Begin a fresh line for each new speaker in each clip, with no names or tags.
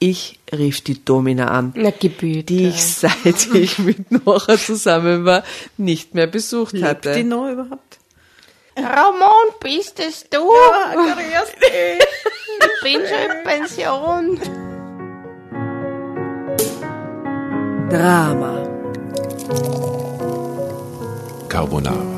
Ich rief die Domina an,
Na,
die ich seit ich mit Nora zusammen war, nicht mehr besucht
Lebt
hatte.
die noch überhaupt?
Ramon, bist es du?
Ja, grüß dich.
Ich bin schon in Pension.
Drama.
Carbonara.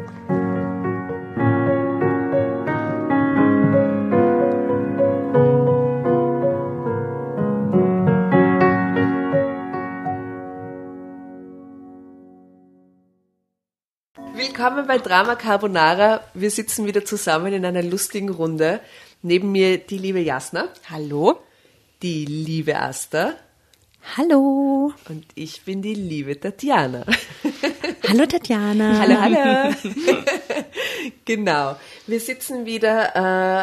Willkommen bei Drama Carbonara. Wir sitzen wieder zusammen in einer lustigen Runde. Neben mir die liebe Jasna,
Hallo?
die liebe Asta
Hallo.
und ich bin die liebe Tatjana.
Hallo Tatjana.
Hallo, hallo. genau. Wir sitzen wieder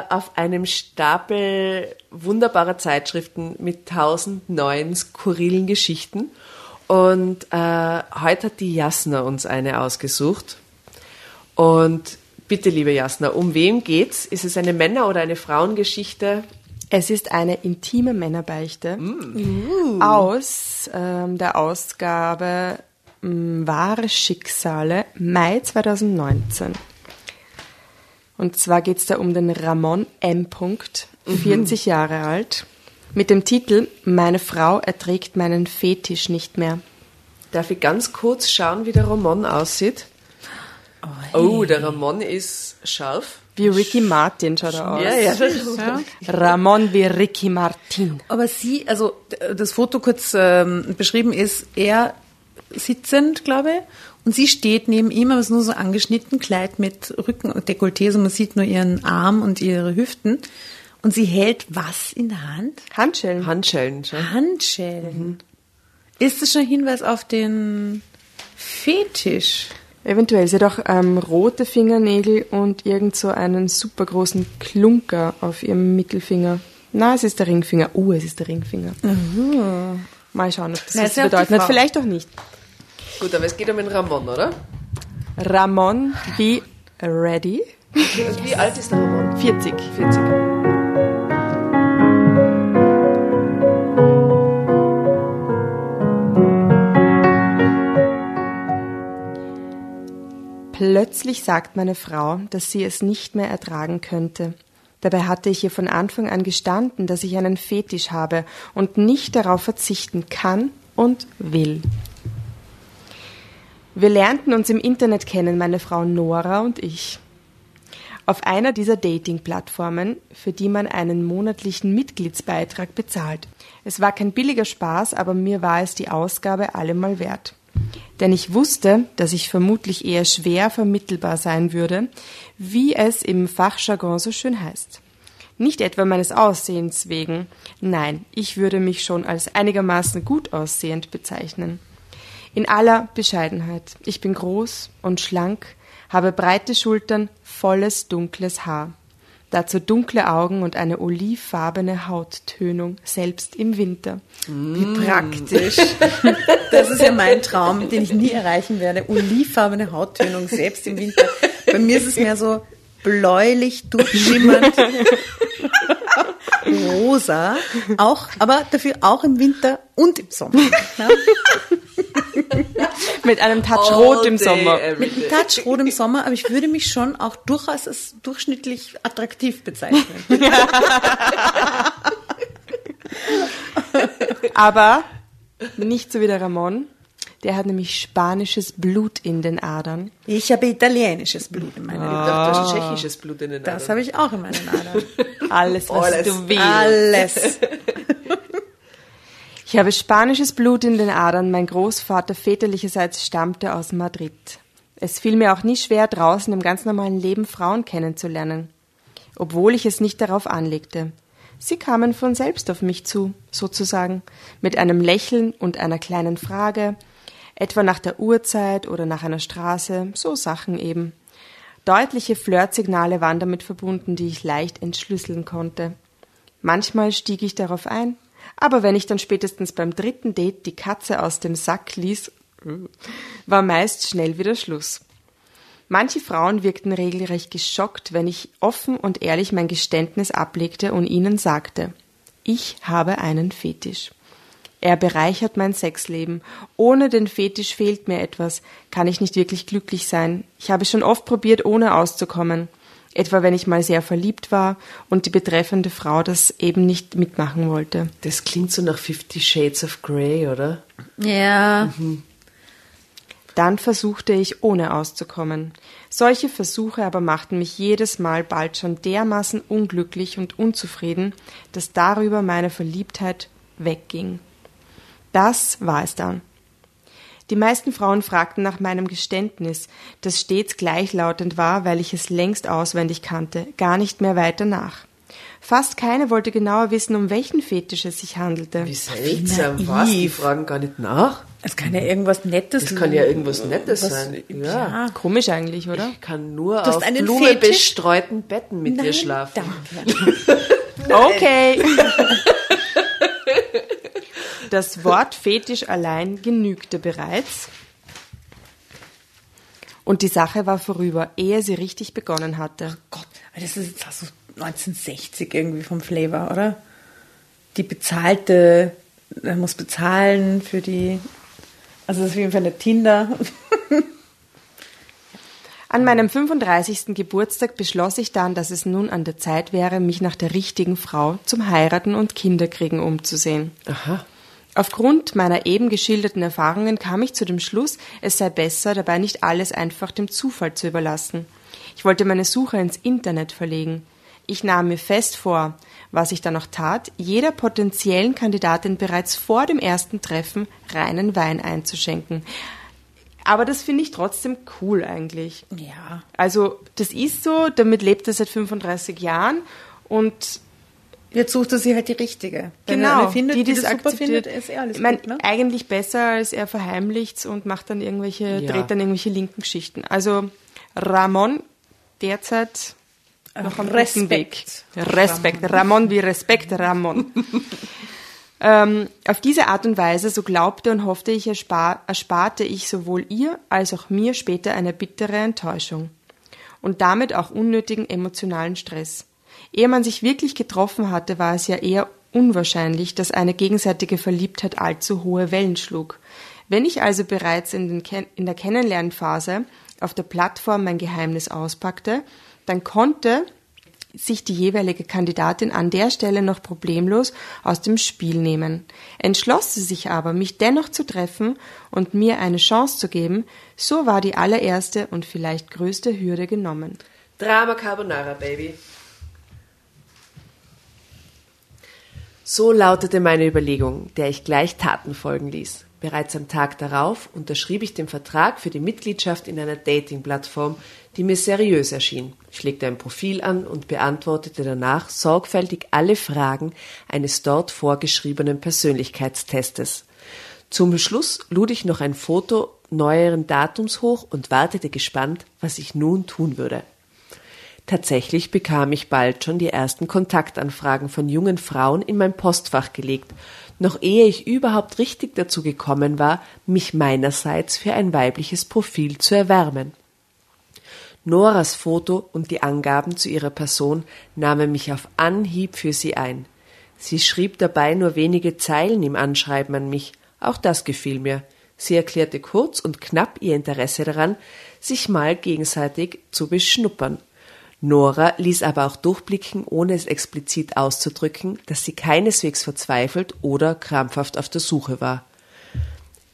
äh, auf einem Stapel wunderbarer Zeitschriften mit tausend neuen skurrilen Geschichten. Und äh, heute hat die Jasna uns eine ausgesucht. Und bitte, liebe Jasna, um wem geht's? Ist es eine Männer- oder eine Frauengeschichte?
Es ist eine intime Männerbeichte aus ähm, der Ausgabe ähm, Wahre Schicksale, Mai 2019. Und zwar geht es da um den Ramon M. Punkt, 40 Jahre alt, mit dem Titel Meine Frau erträgt meinen Fetisch nicht mehr.
Darf ich ganz kurz schauen, wie der Ramon aussieht? Oh, der Ramon ist scharf.
Wie Ricky Martin schaut er aus.
Ja, ja.
Ramon wie Ricky Martin.
Aber sie, also das Foto kurz ähm, beschrieben ist, er sitzend, glaube ich, und sie steht neben ihm, aber es ist nur so angeschnitten, Kleid mit Rücken und Dekolleté, so man sieht nur ihren Arm und ihre Hüften. Und sie hält was in der Hand?
Handschellen.
Handschellen schon.
Handschellen. Ist das schon ein Hinweis auf den Fetisch?
Eventuell. Sie hat auch ähm, rote Fingernägel und irgend so einen super großen Klunker auf ihrem Mittelfinger. Na, es ist der Ringfinger. Uh, es ist der Ringfinger. Mal schauen, ob das
Na,
was bedeutet. Vielleicht auch nicht.
Gut, aber es geht um den Ramon, oder?
Ramon, be ready.
Wie alt ist der Ramon?
40.
40.
Plötzlich sagt meine Frau, dass sie es nicht mehr ertragen könnte. Dabei hatte ich ihr von Anfang an gestanden, dass ich einen Fetisch habe und nicht darauf verzichten kann und will. Wir lernten uns im Internet kennen, meine Frau Nora und ich. Auf einer dieser Dating-Plattformen, für die man einen monatlichen Mitgliedsbeitrag bezahlt. Es war kein billiger Spaß, aber mir war es die Ausgabe allemal wert. Denn ich wusste, dass ich vermutlich eher schwer vermittelbar sein würde, wie es im Fachjargon so schön heißt. Nicht etwa meines Aussehens wegen, nein, ich würde mich schon als einigermaßen gut aussehend bezeichnen. In aller Bescheidenheit. Ich bin groß und schlank, habe breite Schultern, volles dunkles Haar. Dazu dunkle Augen und eine olivfarbene Hauttönung, selbst im Winter.
Wie praktisch. Das ist ja mein Traum, den ich nie erreichen werde. Olivfarbene Hauttönung, selbst im Winter. Bei mir ist es mehr so bläulich, durchschimmernd, rosa, auch, aber dafür auch im Winter und im Sommer. Ja?
Mit einem Touch Rot im Sommer.
Mit einem Touch rot im Sommer, aber ich würde mich schon auch durchaus als durchschnittlich attraktiv bezeichnen.
Aber nicht so wie der Ramon. Der hat nämlich spanisches Blut in den Adern.
Ich habe italienisches Blut in meinen
Ich
Adern.
dachte, du hast tschechisches Blut in den
Das
Adern.
habe ich auch in meinen Adern.
Alles, was
Alles.
du willst.
Alles.
Ich habe spanisches Blut in den Adern. Mein Großvater väterlicherseits stammte aus Madrid. Es fiel mir auch nie schwer, draußen im ganz normalen Leben Frauen kennenzulernen, obwohl ich es nicht darauf anlegte. Sie kamen von selbst auf mich zu, sozusagen, mit einem Lächeln und einer kleinen Frage, etwa nach der Uhrzeit oder nach einer Straße, so Sachen eben. Deutliche Flirtsignale waren damit verbunden, die ich leicht entschlüsseln konnte. Manchmal stieg ich darauf ein, aber wenn ich dann spätestens beim dritten Date die Katze aus dem Sack ließ, war meist schnell wieder Schluss. Manche Frauen wirkten regelrecht geschockt, wenn ich offen und ehrlich mein Geständnis ablegte und ihnen sagte, ich habe einen Fetisch. Er bereichert mein Sexleben. Ohne den Fetisch fehlt mir etwas, kann ich nicht wirklich glücklich sein. Ich habe schon oft probiert, ohne auszukommen. Etwa wenn ich mal sehr verliebt war und die betreffende Frau das eben nicht mitmachen wollte.
Das klingt so nach Fifty Shades of Grey, oder?
Ja.
Dann versuchte ich, ohne auszukommen. Solche Versuche aber machten mich jedes Mal bald schon dermaßen unglücklich und unzufrieden, dass darüber meine Verliebtheit wegging. Das war es dann. Die meisten Frauen fragten nach meinem Geständnis, das stets gleichlautend war, weil ich es längst auswendig kannte, gar nicht mehr weiter nach. Fast keine wollte genauer wissen, um welchen Fetisch es sich handelte.
Wie seltsam. Was? Die fragen gar nicht nach?
Es kann ja irgendwas Nettes
Das kann ja irgendwas Nettes
was-
sein. Ja.
Ja.
Komisch eigentlich, oder?
Ich kann nur auf
einen
blumenbestreuten Betten mit dir
Nein,
schlafen.
danke.
Okay. Das Wort Fetisch allein genügte bereits. Und die Sache war vorüber, ehe sie richtig begonnen hatte.
Gott, das ist jetzt so 1960 irgendwie vom Flavor, oder? Die bezahlte, er muss bezahlen für die, also das ist wie auf einer Tinder.
An meinem 35. Geburtstag beschloss ich dann, dass es nun an der Zeit wäre, mich nach der richtigen Frau zum Heiraten und Kinderkriegen umzusehen.
Aha.
Aufgrund meiner eben geschilderten Erfahrungen kam ich zu dem Schluss, es sei besser, dabei nicht alles einfach dem Zufall zu überlassen. Ich wollte meine Suche ins Internet verlegen. Ich nahm mir fest vor, was ich dann auch tat, jeder potenziellen Kandidatin bereits vor dem ersten Treffen reinen Wein einzuschenken. Aber das finde ich trotzdem cool eigentlich.
Ja.
Also, das ist so, damit lebt er seit 35 Jahren und
Jetzt sucht er sich halt die richtige. Wenn er
Genau,
eine findet, die,
die
das
das
super
akzeptiert.
findet, ist eh alles
ich mein,
gut, ne?
eigentlich besser, als er verheimlicht's und macht dann irgendwelche,
Ja.
dreht dann irgendwelche linken Geschichten. Also Ramon derzeit noch am
Respekt.
Weg. Respekt. Ramon wie Respekt, Ramon. ähm, auf diese Art und Weise, so glaubte und hoffte ich, erspar, ersparte ich sowohl ihr als auch mir später eine bittere Enttäuschung. Und damit auch unnötigen emotionalen Stress. Ehe man sich wirklich getroffen hatte, war es ja eher unwahrscheinlich, dass eine gegenseitige Verliebtheit allzu hohe Wellen schlug. Wenn ich also bereits in, Ken in der Kennenlernphase auf der Plattform mein Geheimnis auspackte, dann konnte sich die jeweilige Kandidatin an der Stelle noch problemlos aus dem Spiel nehmen. Entschloss sie sich aber, mich dennoch zu treffen und mir eine Chance zu geben, so war die allererste und vielleicht größte Hürde genommen.
Drama Carbonara, Baby. So lautete meine Überlegung, der ich gleich Taten folgen ließ. Bereits am Tag darauf unterschrieb ich den Vertrag für die Mitgliedschaft in einer Dating-Plattform, die mir seriös erschien. Ich legte ein Profil an und beantwortete danach sorgfältig alle Fragen eines dort vorgeschriebenen Persönlichkeitstestes. Zum Schluss lud ich noch ein Foto neueren Datums hoch und wartete gespannt, was ich nun tun würde. Tatsächlich bekam ich bald schon die ersten Kontaktanfragen von jungen Frauen in mein Postfach gelegt, noch ehe ich überhaupt richtig dazu gekommen war, mich meinerseits für ein weibliches Profil zu erwärmen. Noras Foto und die Angaben zu ihrer Person nahmen mich auf Anhieb für sie ein. Sie schrieb dabei nur wenige Zeilen im Anschreiben an mich, auch das gefiel mir. Sie erklärte kurz und knapp ihr Interesse daran, sich mal gegenseitig zu beschnuppern. Nora ließ aber auch durchblicken, ohne es explizit auszudrücken, dass sie keineswegs verzweifelt oder krampfhaft auf der Suche war.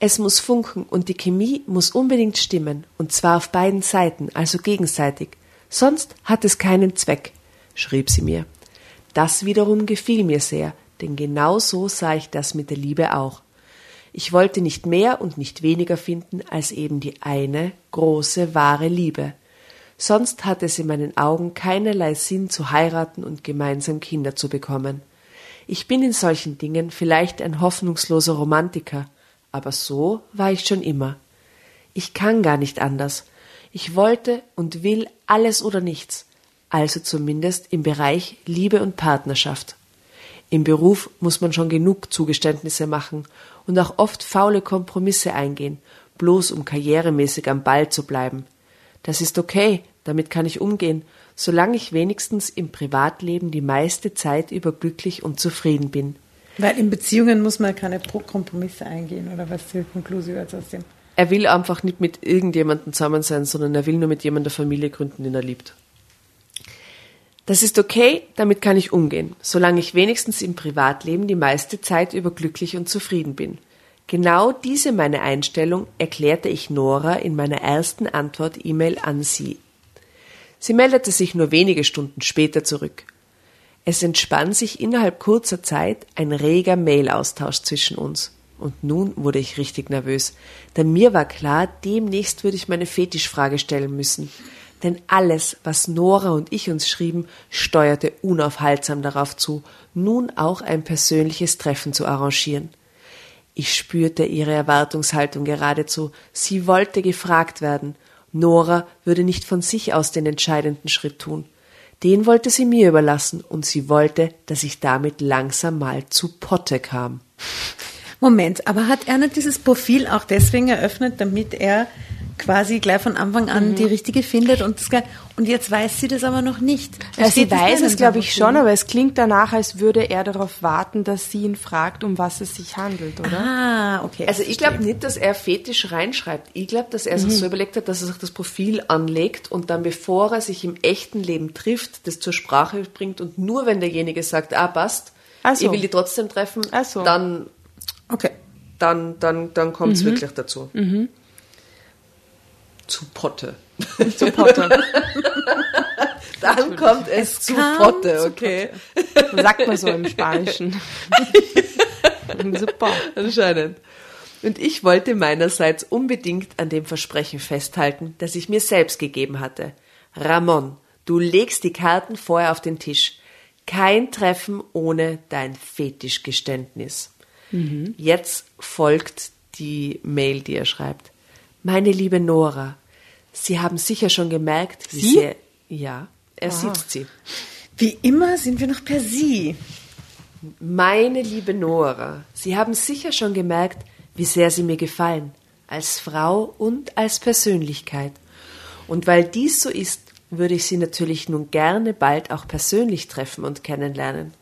Es muss funken und die Chemie muss unbedingt stimmen, und zwar auf beiden Seiten, also gegenseitig. Sonst hat es keinen Zweck, schrieb sie mir. Das wiederum gefiel mir sehr, denn genau so sah ich das mit der Liebe auch. Ich wollte nicht mehr und nicht weniger finden als eben die eine große, wahre Liebe. Sonst hatte es in meinen Augen keinerlei Sinn zu heiraten und gemeinsam Kinder zu bekommen. Ich bin in solchen Dingen vielleicht ein hoffnungsloser Romantiker, aber so war ich schon immer. Ich kann gar nicht anders. Ich wollte und will alles oder nichts, also zumindest im Bereich Liebe und Partnerschaft. Im Beruf muss man schon genug Zugeständnisse machen und auch oft faule Kompromisse eingehen, bloß um karrieremäßig am Ball zu bleiben. Das ist okay, damit kann ich umgehen, solange ich wenigstens im Privatleben die meiste Zeit über glücklich und zufrieden bin.
Weil in Beziehungen muss man keine Kompromisse eingehen, oder was die Konklusion jetzt aus dem?
Er will einfach nicht mit irgendjemandem zusammen sein, sondern er will nur mit jemandem der Familie gründen, den er liebt. Das ist okay, damit kann ich umgehen, solange ich wenigstens im Privatleben die meiste Zeit über glücklich und zufrieden bin. Genau diese meine Einstellung erklärte ich Nora in meiner ersten Antwort-E-Mail an sie. Sie meldete sich nur wenige Stunden später zurück. Es entspann sich innerhalb kurzer Zeit ein reger Mail-Austausch zwischen uns. Und nun wurde ich richtig nervös, denn mir war klar, demnächst würde ich meine Fetischfrage stellen müssen denn alles, was Nora und ich uns schrieben, steuerte unaufhaltsam darauf zu, nun auch ein persönliches Treffen zu arrangieren. Ich spürte ihre Erwartungshaltung geradezu. Sie wollte gefragt werden. Nora würde nicht von sich aus den entscheidenden Schritt tun. Den wollte sie mir überlassen und sie wollte, dass ich damit langsam mal zu Potte kam.
Moment, aber hat er dieses Profil auch deswegen eröffnet, damit er quasi gleich von Anfang an mhm. die richtige findet und das, und jetzt weiß sie das aber noch nicht.
Ja, sie weiß es, glaube ich, schon, aber es klingt danach, als würde er darauf warten, dass sie ihn fragt, um was es sich handelt, oder?
Ah, okay.
Also ich glaube nicht, dass er Fetisch reinschreibt. Ich glaube, dass er mhm. sich so überlegt hat, dass er sich das Profil anlegt und dann, bevor er sich im echten Leben trifft, das zur Sprache bringt und nur wenn derjenige sagt, ah, passt, so. ich will die trotzdem treffen, so. dann, okay. dann, dann, dann kommt es mhm. wirklich dazu. Mhm. Zu Potte.
Zu Potte.
Dann kommt es, es zu Potte, okay.
Zu Sagt man so im Spanischen.
Super. Anscheinend. Und ich wollte meinerseits unbedingt an dem Versprechen festhalten, das ich mir selbst gegeben hatte. Ramon, du legst die Karten vorher auf den Tisch. Kein Treffen ohne dein Fetischgeständnis. Mhm. Jetzt folgt die Mail, die er schreibt. Meine liebe Nora, Sie haben sicher schon gemerkt, wie
Sie?
sehr. Ja, er ah. sieht sie.
Wie immer sind wir noch per Sie.
Meine liebe Nora, Sie haben sicher schon gemerkt, wie sehr Sie mir gefallen, als Frau und als Persönlichkeit. Und weil dies so ist, würde ich Sie natürlich nun gerne bald auch persönlich treffen und kennenlernen.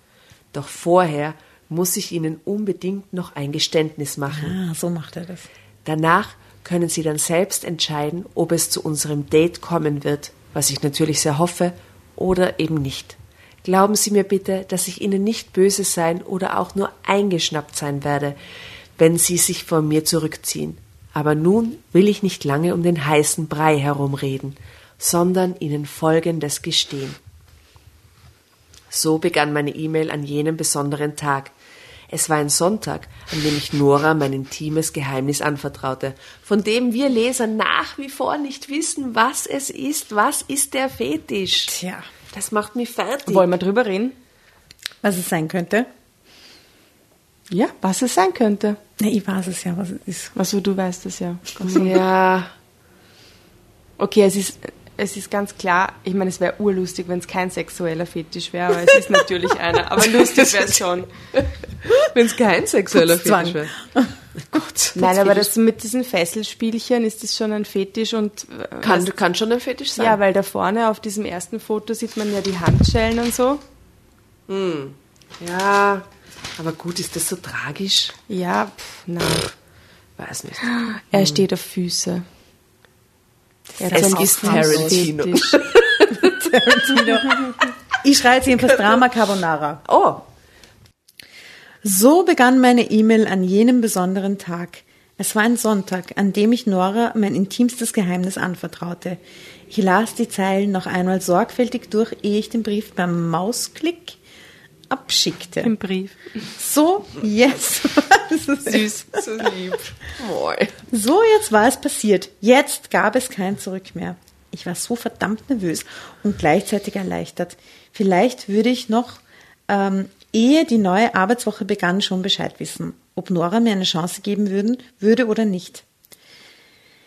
Doch vorher muss ich Ihnen unbedingt noch ein Geständnis machen.
Ah, so macht er das.
Danach können Sie dann selbst entscheiden, ob es zu unserem Date kommen wird, was ich natürlich sehr hoffe, oder eben nicht. Glauben Sie mir bitte, dass ich Ihnen nicht böse sein oder auch nur eingeschnappt sein werde, wenn Sie sich von mir zurückziehen. Aber nun will ich nicht lange um den heißen Brei herumreden, sondern Ihnen Folgendes gestehen. So begann meine E-Mail an jenem besonderen Tag, es war ein Sonntag, an dem ich Nora mein intimes Geheimnis anvertraute, von dem wir Leser nach wie vor nicht wissen, was es ist. Was ist der Fetisch?
Tja.
Das macht mich fertig.
Wollen wir drüber reden?
Was es sein könnte?
Ja, was es sein könnte.
Na, ich weiß es ja, was es ist.
Also du weißt es ja.
Ja.
Okay, es ist es ist ganz klar, ich meine, es wäre urlustig, wenn es kein sexueller Fetisch wäre, aber es ist natürlich einer. Aber lustig wäre es schon.
wenn es kein sexueller Fetisch wäre.
Gott. Nein, aber das mit diesen Fesselspielchen ist das schon ein Fetisch und
äh, kann, was, kann schon ein Fetisch sein.
Ja, weil da vorne auf diesem ersten Foto sieht man ja die Handschellen und so.
Hm. Ja, aber gut, ist das so tragisch?
Ja, pff, nein.
Weiß nicht.
Er hm. steht auf Füße.
Es ist Tarantino.
Tarantino. Ich schreibe jetzt jedenfalls Drama Carbonara.
Oh,
So begann meine E-Mail an jenem besonderen Tag. Es war ein Sonntag, an dem ich Nora mein intimstes Geheimnis anvertraute. Ich las die Zeilen noch einmal sorgfältig durch, ehe ich den Brief beim Mausklick abschickte.
Im Brief.
So, yes.
süß, so lieb. Moi.
So, jetzt war es passiert. Jetzt gab es kein Zurück mehr. Ich war so verdammt nervös und gleichzeitig erleichtert. Vielleicht würde ich noch, ähm, ehe die neue Arbeitswoche begann, schon Bescheid wissen, ob Nora mir eine Chance geben würden, würde oder nicht.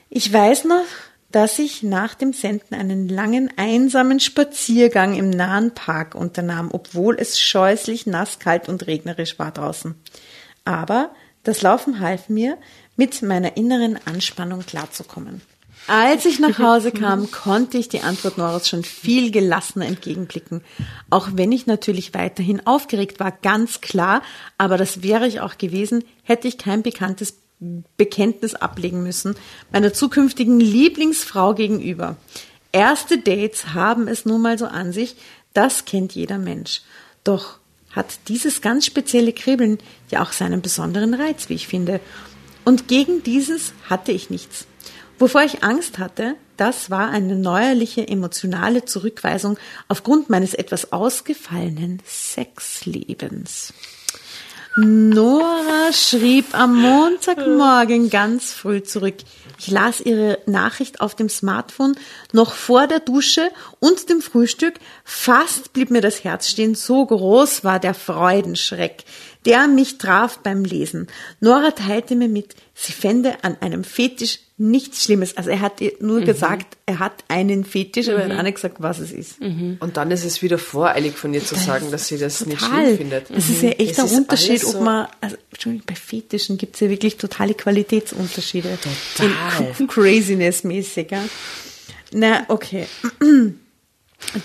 Ich weiß noch, dass ich nach dem Senden einen langen, einsamen Spaziergang im nahen Park unternahm, obwohl es scheußlich nass, kalt und regnerisch war draußen. Aber das Laufen half mir, mit meiner inneren Anspannung klarzukommen. Als ich nach Hause kam, konnte ich die Antwort Noras schon viel gelassener entgegenblicken. Auch wenn ich natürlich weiterhin aufgeregt war, ganz klar, aber das wäre ich auch gewesen, hätte ich kein bekanntes Bekenntnis ablegen müssen, meiner zukünftigen Lieblingsfrau gegenüber. Erste Dates haben es nun mal so an sich, das kennt jeder Mensch. Doch hat dieses ganz spezielle Kribbeln ja auch seinen besonderen Reiz, wie ich finde. Und gegen dieses hatte ich nichts. Wovor ich Angst hatte, das war eine neuerliche emotionale Zurückweisung aufgrund meines etwas ausgefallenen Sexlebens. Nora schrieb am Montagmorgen ganz früh zurück. Ich las ihre Nachricht auf dem Smartphone noch vor der Dusche und dem Frühstück. Fast blieb mir das Herz stehen, so groß war der Freudenschreck, der mich traf beim Lesen. Nora teilte mir mit, sie fände an einem Fetisch nichts Schlimmes. Also er hat ihr nur gesagt, er hat einen Fetisch, aber er hat auch nicht gesagt, was es ist.
Und dann ist es wieder voreilig von ihr zu sagen, dass sie das nicht
Total.
schlimm findet.
Das ist ja echt
Es
ein Unterschied, ob man, also, Entschuldigung, bei Fetischen gibt es ja wirklich totale Qualitätsunterschiede.
Total.
In Craziness-mäßig, ja. Na, okay.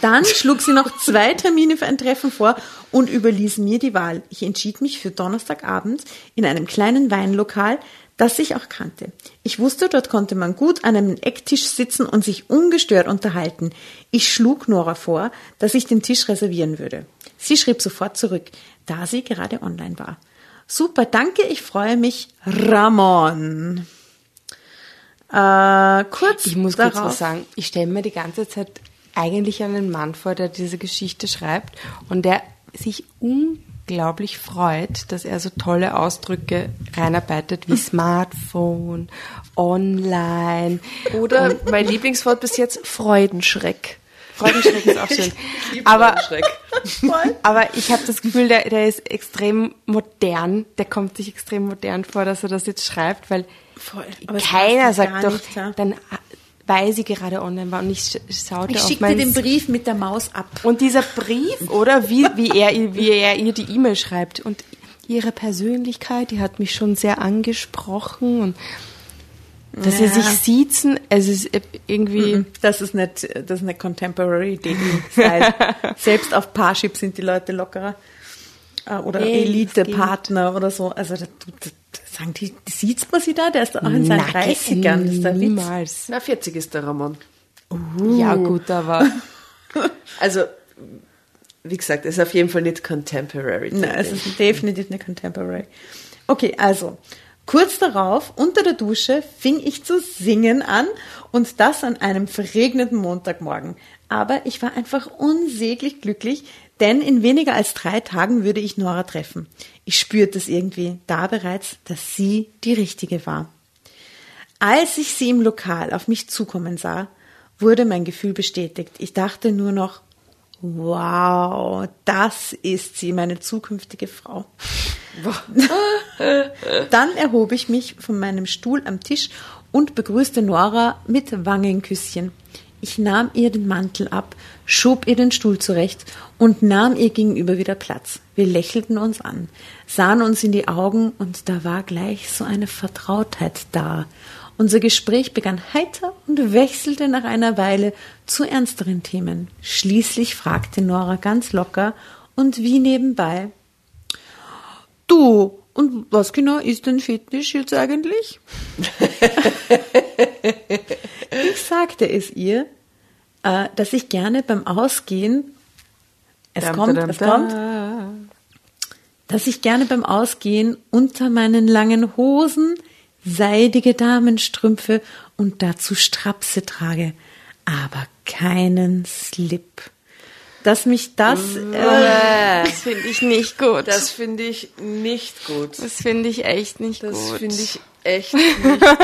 Dann schlug sie noch zwei Termine für ein Treffen vor und überließ mir die Wahl. Ich entschied mich für Donnerstagabend in einem kleinen Weinlokal, das ich auch kannte. Ich wusste, dort konnte man gut an einem Ecktisch sitzen und sich ungestört unterhalten. Ich schlug Nora vor, dass ich den Tisch reservieren würde. Sie schrieb sofort zurück, da sie gerade online war. Super, danke, ich freue mich. Ramon. Äh, kurz
Ich muss kurz
darauf,
was sagen. Ich stelle mir die ganze Zeit eigentlich einen Mann vor, der diese Geschichte schreibt und der sich unglaublich freut, dass er so tolle Ausdrücke reinarbeitet wie Smartphone, online.
Oder mein Lieblingswort bis jetzt, Freudenschreck.
Freudenschreck ist auch schön. Aber, aber ich habe das Gefühl, der, der ist extrem modern. Der kommt sich extrem modern vor, dass er das jetzt schreibt, weil
Voll. Aber
keiner sagt doch,
nicht, ja.
dann weil sie gerade online war und ich sch- schaute
Ich schickte den Brief mit der Maus ab.
Und dieser Brief, oder wie, wie, er, ihr- wie er ihr die E-Mail schreibt. Und ihre Persönlichkeit, die hat mich schon sehr angesprochen. Und dass sie
Ja.
sich siezen, es ist irgendwie.
Das ist nicht, das ist nicht Contemporary Dating Style. Selbst auf Parship sind die Leute lockerer. Äh, Oder
das
Elite-Partner oder so. Also da, da, da sagen die, sieht man sie da? Der ist doch auch in seinen
Nein,
30ern. Das ist der Witz.
niemals.
Na, 40 ist der Ramon.
Ja, gut, aber.
Also, wie gesagt, es ist auf jeden Fall nicht contemporary.
Nein, es ist definitiv nicht Contemporary. Okay, also. Kurz darauf, unter der Dusche, fing ich zu singen an und das an einem verregneten Montagmorgen. Aber ich war einfach unsäglich glücklich, denn in weniger als drei Tagen würde ich Nora treffen. Ich spürte es irgendwie da bereits, dass sie die Richtige war. Als ich sie im Lokal auf mich zukommen sah, wurde mein Gefühl bestätigt. Ich dachte nur noch, wow, das ist sie, meine zukünftige Frau. Dann erhob ich mich von meinem Stuhl am Tisch und begrüßte Nora mit Wangenküsschen. Ich nahm ihr den Mantel ab, schob ihr den Stuhl zurecht und nahm ihr gegenüber wieder Platz. Wir lächelten uns an, sahen uns in die Augen und da war gleich so eine Vertrautheit da. Unser Gespräch begann heiter und wechselte nach einer Weile zu ernsteren Themen. Schließlich fragte Nora ganz locker und wie nebenbei, Du, und was genau ist denn Fetisch jetzt eigentlich? ich sagte es ihr, äh, dass ich gerne beim Ausgehen, es
Dam,
kommt,
dam,
es
dam.
kommt, dass ich gerne beim Ausgehen unter meinen langen Hosen seidige Damenstrümpfe und dazu Strapse trage, aber keinen Slip. Dass mich das, äh,
Das finde ich nicht gut. Das,
Das finde ich nicht gut.
finde ich echt nicht
Das
gut.
finde ich echt nicht gut. oh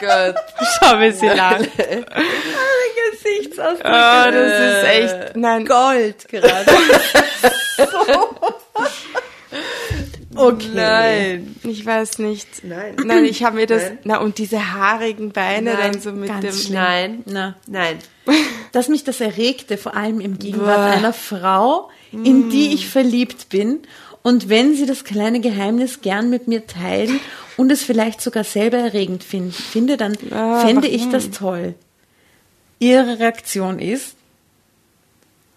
Gott.
Schau, wie sie.
Gesichtsausdruck.
Oh, das ist echt, nein.
Gold gerade. okay.
Nein.
Ich weiß nicht.
Nein.
Nein, ich habe mir das,
Nein.
na, und diese haarigen Beine
Nein,
dann so mit
ganz
dem,
schlimm.
Nein.
Na,
Nein.
dass mich das erregte, vor allem im Gegenwart
Boah.
einer Frau, in die ich verliebt bin. Und wenn sie das kleine Geheimnis gern mit mir teilen und es vielleicht sogar selber erregend find, finde, dann
Ah,
fände ich
warum?
das toll. Ihre Reaktion ist,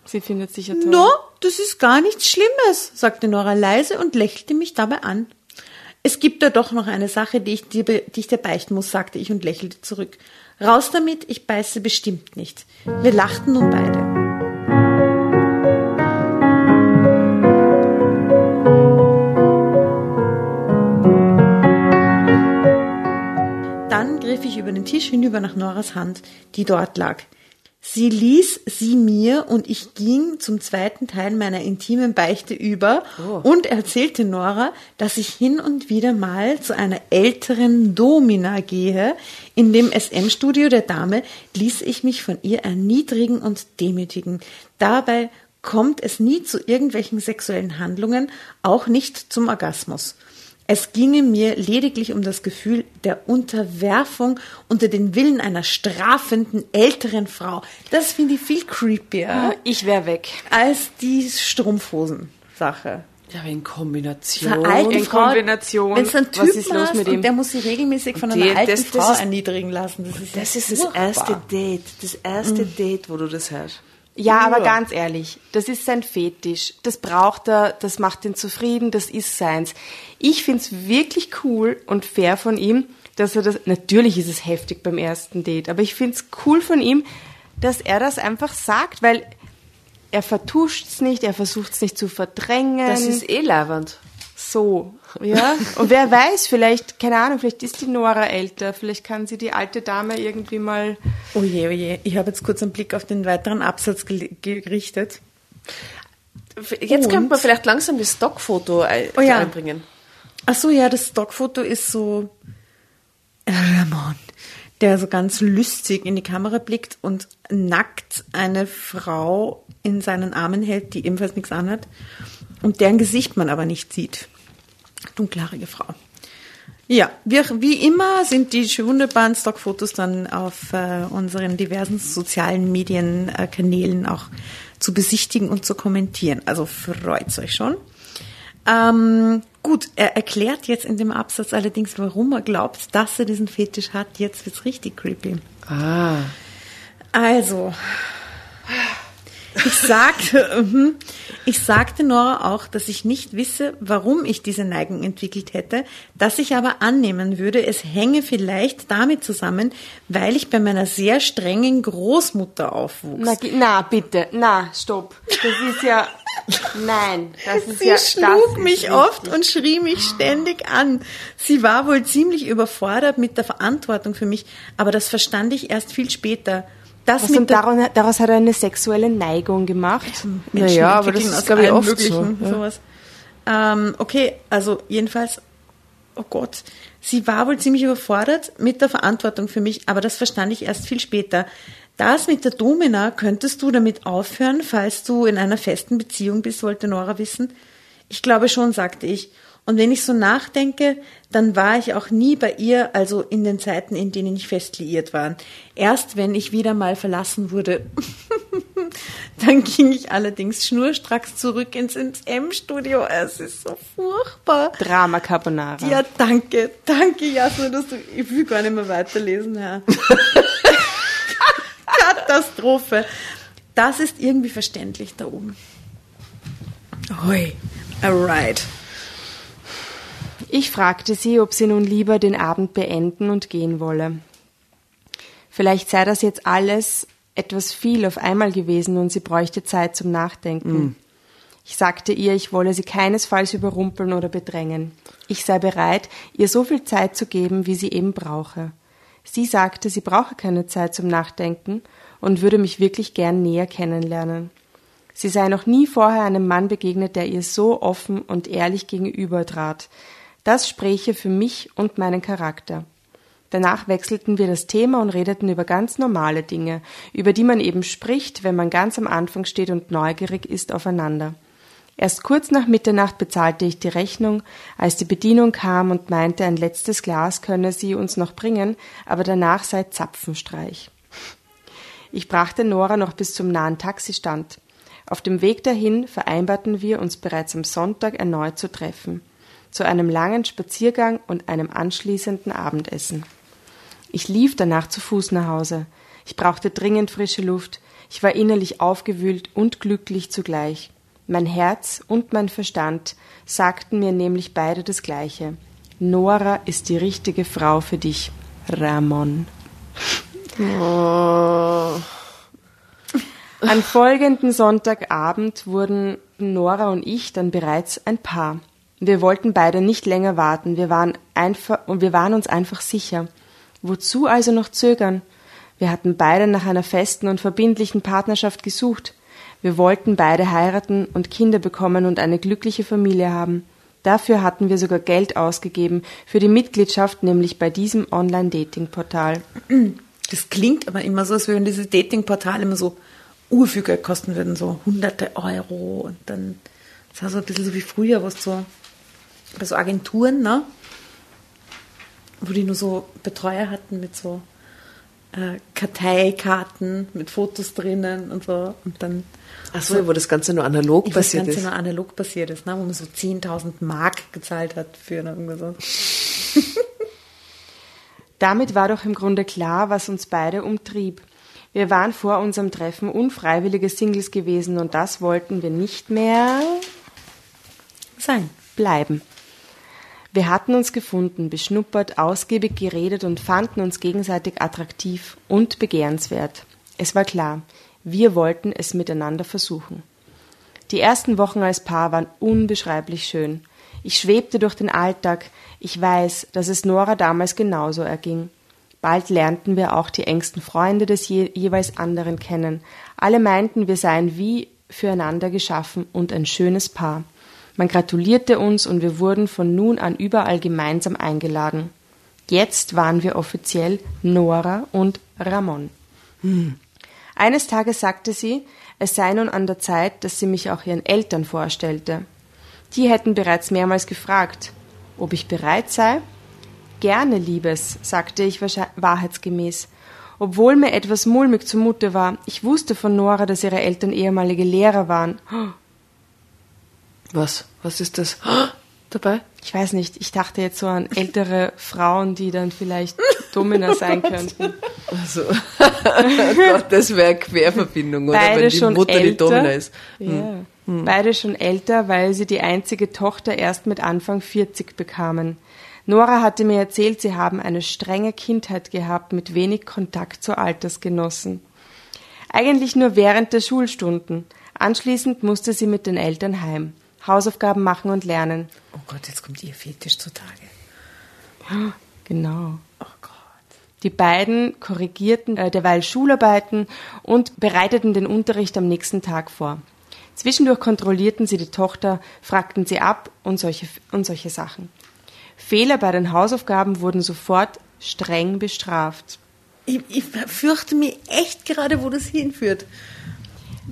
sie findet sich ja toll.
No, das ist gar nichts Schlimmes, sagte Nora leise und lächelte mich dabei an. Es gibt da doch noch eine Sache, die ich dir, die ich dir beichten muss, sagte ich und lächelte zurück. Raus damit, ich beiße bestimmt nicht. Wir lachten nun beide. Ich über den Tisch hinüber nach Noras Hand, die dort lag. Sie ließ sie mir und ich ging zum zweiten Teil meiner intimen Beichte über und erzählte Nora, dass ich hin und wieder mal zu einer älteren Domina gehe. In dem SM-Studio der Dame ließ ich mich von ihr erniedrigen und demütigen. Dabei kommt es nie zu irgendwelchen sexuellen Handlungen, auch nicht zum Orgasmus. Es ginge mir lediglich um das Gefühl der Unterwerfung unter den Willen einer strafenden älteren Frau. Das finde ich viel creepier
Ich wäre weg.
als die Strumpfhosen-Sache.
Ja, in Kombination.
eine alte
in
Frau,
Kombination.
Wenn so ein
Was
Typ
ist los mit
und
ihm?
der muss sie regelmäßig von einer
Die-
alten
das- das
Frau
ist-
erniedrigen lassen. Das ist,
Das ist das erste Date. Das erste Date, wo du das hörst.
Ja, aber ganz ehrlich, das ist sein Fetisch. Das braucht er, das macht ihn zufrieden, das ist seins. Ich find's wirklich cool und fair von ihm, dass er das, natürlich ist es heftig beim ersten Date, aber ich find's cool von ihm, dass er das einfach sagt, weil er vertuscht's nicht, er versucht's nicht zu verdrängen.
Das ist eh lauernd.
So, ja. Und wer weiß, vielleicht, keine Ahnung, vielleicht ist die Nora älter, vielleicht kann sie die alte Dame irgendwie mal
Oh je, oh je. Ich habe jetzt kurz einen Blick auf den weiteren Absatz gerichtet.
Jetzt
Und?
könnte man vielleicht langsam das Stockfoto ein
Oh ja.
einbringen.
Ach so, ja, das Stockfoto ist so Ramon, der so ganz lustig in die Kamera blickt und nackt eine Frau in seinen Armen hält, die ebenfalls nichts anhat und deren Gesicht man aber nicht sieht. Dunkelhaarige Frau. Ja, wir, wie immer sind die wunderbaren Stockfotos dann auf äh, unseren diversen sozialen Medienkanälen auch zu besichtigen und zu kommentieren. Also freut's euch schon. Ähm, gut, er erklärt jetzt in dem Absatz allerdings, warum er glaubt, dass er diesen Fetisch hat. Jetzt wird's richtig creepy.
Ah.
Also, ich sagte, mhm, ich sagte Nora auch, dass ich nicht wisse, warum ich diese Neigung entwickelt hätte, dass ich aber annehmen würde, es hänge vielleicht damit zusammen, weil ich bei meiner sehr strengen Großmutter aufwuchs.
Na, na, bitte, na, stopp. Das ist ja, nein, das ist
Sie
ja, das
schlug mich
richtig.
oft und schrie mich ständig an. Sie war wohl ziemlich überfordert mit der Verantwortung für mich, aber das verstand ich erst viel später. Das
Was
mit
daraus, daraus hat er eine sexuelle Neigung gemacht.
Menschen
Naja, aber das ist,
aus
glaub ich, oft
Möglichen,
so, ja.
sowas. Ähm, okay, also jedenfalls, oh Gott, sie war wohl ziemlich überfordert mit der Verantwortung für mich, aber das verstand ich erst viel später. Das mit der Domina, könntest du damit aufhören, falls du in einer festen Beziehung bist, wollte Nora wissen. Ich glaube schon, sagte ich. Und wenn ich so nachdenke, dann war ich auch nie bei ihr, also in den Zeiten, in denen ich fest liiert war. Erst wenn ich wieder mal verlassen wurde, dann ging ich allerdings schnurstracks zurück ins M-Studio. Es ist so furchtbar.
Drama Carbonara.
Ja, danke, danke, Jasmin, dass du, ich will gar nicht mehr weiterlesen, Herr. Katastrophe. Das ist irgendwie verständlich da oben. Hui, alright.
Ich fragte sie, ob sie nun lieber den Abend beenden und gehen wolle. Vielleicht sei das jetzt alles etwas viel auf einmal gewesen und sie bräuchte Zeit zum Nachdenken. Ich sagte ihr, ich wolle sie keinesfalls überrumpeln oder bedrängen. Ich sei bereit, ihr so viel Zeit zu geben, wie sie eben brauche. Sie sagte, sie brauche keine Zeit zum Nachdenken und würde mich wirklich gern näher kennenlernen. Sie sei noch nie vorher einem Mann begegnet, der ihr so offen und ehrlich gegenübertrat. Das spräche für mich und meinen Charakter. Danach wechselten wir das Thema und redeten über ganz normale Dinge, über die man eben spricht, wenn man ganz am Anfang steht und neugierig ist aufeinander. Erst kurz nach Mitternacht bezahlte ich die Rechnung, als die Bedienung kam und meinte, ein letztes Glas könne sie uns noch bringen, aber danach sei Zapfenstreich. Ich brachte Nora noch bis zum nahen Taxistand. Auf dem Weg dahin vereinbarten wir uns bereits am Sonntag erneut zu treffen, zu einem langen Spaziergang und einem anschließenden Abendessen. Ich lief danach zu Fuß nach Hause. Ich brauchte dringend frische Luft. Ich war innerlich aufgewühlt und glücklich zugleich. Mein Herz und mein Verstand sagten mir nämlich beide das Gleiche. Nora ist die richtige Frau für dich, Ramon.
Oh.
Am folgenden Sonntagabend wurden Nora und ich dann bereits ein Paar. Wir wollten beide nicht länger warten. Wir waren einfach wir waren uns einfach sicher. Wozu also noch zögern? Wir hatten beide nach einer festen und verbindlichen Partnerschaft gesucht. Wir wollten beide heiraten und Kinder bekommen und eine glückliche Familie haben. Dafür hatten wir sogar Geld ausgegeben für die Mitgliedschaft, nämlich bei diesem Online-Dating-Portal.
Das klingt aber immer so, als würden diese Dating-Portale immer so urviel kosten würden, so hunderte Euro und dann, das war so ein bisschen so wie früher, was so, bei so Agenturen, ne? Wo die nur so Betreuer hatten mit so äh, Karteikarten mit Fotos drinnen und so und dann
Ach so, wo das Ganze nur analog
wo das
passiert
Ganze
ist.
nur analog passiert ist, ne? wo man so 10.000 Mark gezahlt hat für irgendwie so.
Damit war doch im Grunde klar, was uns beide umtrieb. Wir waren vor unserem Treffen unfreiwillige Singles gewesen und das wollten wir nicht mehr
sein.
bleiben. Wir hatten uns gefunden, beschnuppert, ausgiebig geredet und fanden uns gegenseitig attraktiv und begehrenswert. Es war klar, wir wollten es miteinander versuchen. Die ersten Wochen als Paar waren unbeschreiblich schön. Ich schwebte durch den Alltag. Ich weiß, dass es Nora damals genauso erging. Bald lernten wir auch die engsten Freunde des je jeweils anderen kennen. Alle meinten, wir seien wie füreinander geschaffen und ein schönes Paar. Man gratulierte uns und wir wurden von nun an überall gemeinsam eingeladen. Jetzt waren wir offiziell Nora und Ramon. Eines Tages sagte sie, es sei nun an der Zeit, dass sie mich auch ihren Eltern vorstellte. Die hätten bereits mehrmals gefragt, ob ich bereit sei. Gerne, Liebes, sagte ich wahrheitsgemäß. Obwohl mir etwas mulmig zumute war, ich wusste von Nora, dass ihre Eltern ehemalige Lehrer waren.
Was? Was ist das dabei?
Ich weiß nicht, ich dachte jetzt so an ältere Frauen, die dann vielleicht Domina sein könnten.
Also, oh Gott, das wäre eine Querverbindung, oder?
Beide
Wenn die
schon
Mutter
älter.
die Domina ist.
Ja. Beide schon älter, weil sie die einzige Tochter erst mit Anfang 40 bekamen. Nora hatte mir erzählt, sie haben eine strenge Kindheit gehabt mit wenig Kontakt zu Altersgenossen. Eigentlich nur während der Schulstunden. Anschließend musste sie mit den Eltern heim. Hausaufgaben machen und lernen.
Oh Gott, jetzt kommt ihr Fetisch zutage.
Genau.
Oh Gott.
Die beiden korrigierten äh, derweil Schularbeiten und bereiteten den Unterricht am nächsten Tag vor. Zwischendurch kontrollierten sie die Tochter, fragten sie ab und solche, und solche Sachen. Fehler bei den Hausaufgaben wurden sofort streng bestraft.
Ich, ich fürchte mich echt gerade, wo das hinführt.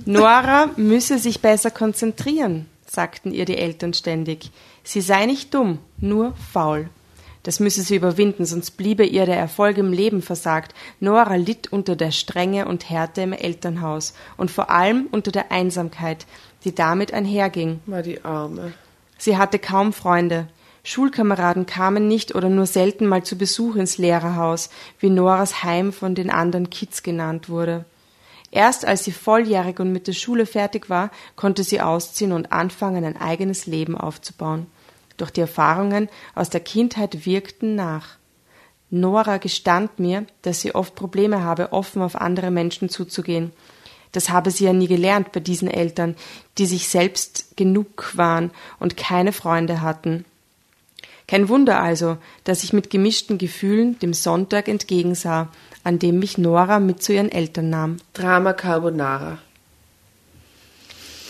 Nora müsse sich besser konzentrieren, sagten ihr die Eltern ständig. Sie sei nicht dumm, nur faul. Das müsse sie überwinden, sonst bliebe ihr der Erfolg im Leben versagt. Nora litt unter der Strenge und Härte im Elternhaus und vor allem unter der Einsamkeit, die damit einherging.
War die Arme.
Sie hatte kaum Freunde. Schulkameraden kamen nicht oder nur selten mal zu Besuch ins Lehrerhaus, wie Noras Heim von den anderen Kids genannt wurde. Erst als sie volljährig und mit der Schule fertig war, konnte sie ausziehen und anfangen, ein eigenes Leben aufzubauen. Doch die Erfahrungen aus der Kindheit wirkten nach. Nora gestand mir, dass sie oft Probleme habe, offen auf andere Menschen zuzugehen. Das habe sie ja nie gelernt bei diesen Eltern, die sich selbst genug waren und keine Freunde hatten. Kein Wunder also, dass ich mit gemischten Gefühlen dem Sonntag entgegensah, an dem mich Nora mit zu ihren Eltern nahm.
Drama Carbonara.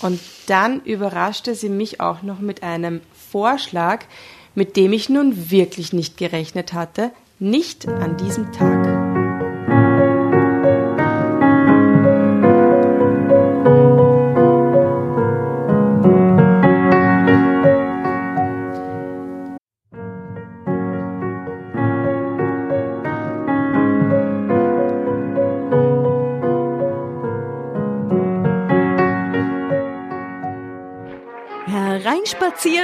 Und dann überraschte sie mich auch noch mit einem Vorschlag, mit dem ich nun wirklich nicht gerechnet hatte, nicht an diesem Tag.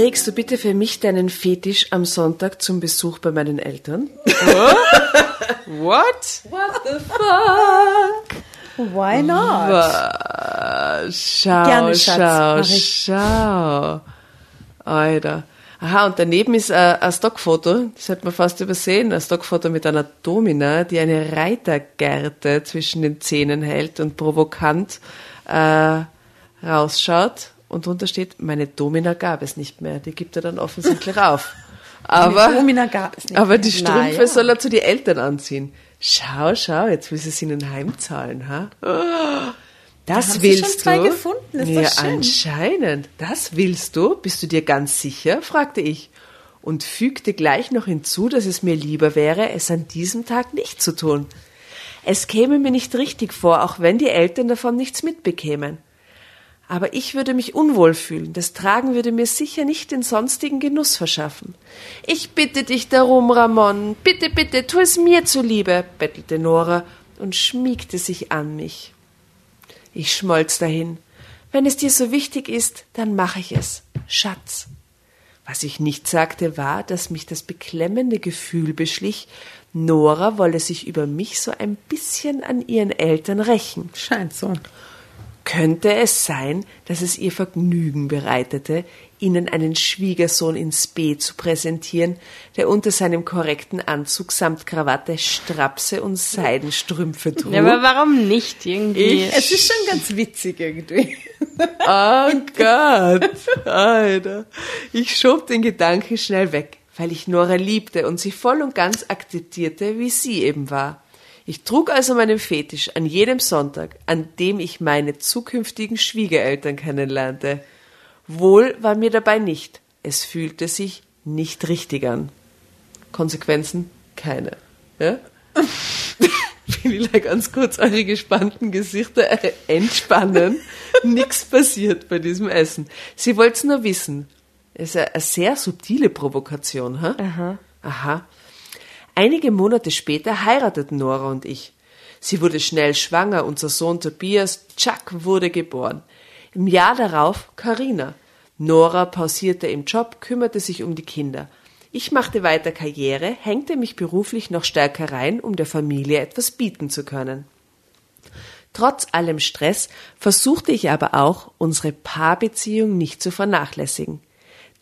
Trägst du bitte für mich deinen Fetisch am Sonntag zum Besuch bei meinen Eltern? What? What the fuck?
Why not?
Schau,
Gerne, Schatz,
schau, schau. Alter. Aha, und daneben ist äh, ein Stockfoto, das hätte man fast übersehen, ein Stockfoto mit einer Domina, die eine Reitergerte zwischen den Zähnen hält und provokant äh, rausschaut. Und drunter steht, meine Domina gab es nicht mehr. Die gibt er dann offensichtlich auf. Aber,
Domina gab es nicht.
aber die Strümpfe
Naja.
soll er zu die Eltern anziehen. Schau, schau, jetzt will sie es ihnen heimzahlen, ha? Oh, das
sie
willst
schon zwei
du?
gefunden, ist
ja,
schön.
anscheinend. Das willst du? Bist du dir ganz sicher? fragte ich und fügte gleich noch hinzu, dass es mir lieber wäre, es an diesem Tag nicht zu tun. Es käme mir nicht richtig vor, auch wenn die Eltern davon nichts mitbekämen. Aber ich würde mich unwohl fühlen. Das Tragen würde mir sicher nicht den sonstigen Genuss verschaffen. Ich bitte dich darum, Ramon. Bitte, bitte, tu es mir zuliebe, bettelte Nora und schmiegte sich an mich. Ich schmolz dahin. Wenn es dir so wichtig ist, dann mache ich es. Schatz. Was ich nicht sagte, war, dass mich das beklemmende Gefühl beschlich, Nora wolle sich über mich so ein bisschen an ihren Eltern rächen.
Scheint so.
Könnte es sein, dass es ihr Vergnügen bereitete, ihnen einen Schwiegersohn ins B zu präsentieren, der unter seinem korrekten Anzug samt Krawatte Strapse und Seidenstrümpfe trug?
Ja, aber warum nicht irgendwie?
Ich-
Es ist schon ganz witzig irgendwie.
Oh Gott, Alter. Ich schob den Gedanken schnell weg, weil ich Nora liebte und sie voll und ganz akzeptierte, wie sie eben war. Ich trug also meinen Fetisch an jedem Sonntag, an dem ich meine zukünftigen Schwiegereltern kennenlernte. Wohl war mir dabei nicht. Es fühlte sich nicht richtig an. Konsequenzen keine. Ja? Vielleicht ganz kurz eure gespannten Gesichter entspannen. Nix passiert bei diesem Essen. Sie wollt's nur wissen. Es ist eine, eine sehr subtile Provokation, ha? Aha. Aha. Einige Monate später heirateten Nora und ich. Sie wurde schnell schwanger, unser Sohn Tobias Chuck wurde geboren. Im Jahr darauf Karina. Nora pausierte im Job, kümmerte sich um die Kinder. Ich machte weiter Karriere, hängte mich beruflich noch stärker rein, um der Familie etwas bieten zu können. Trotz allem Stress versuchte ich aber auch, unsere Paarbeziehung nicht zu vernachlässigen.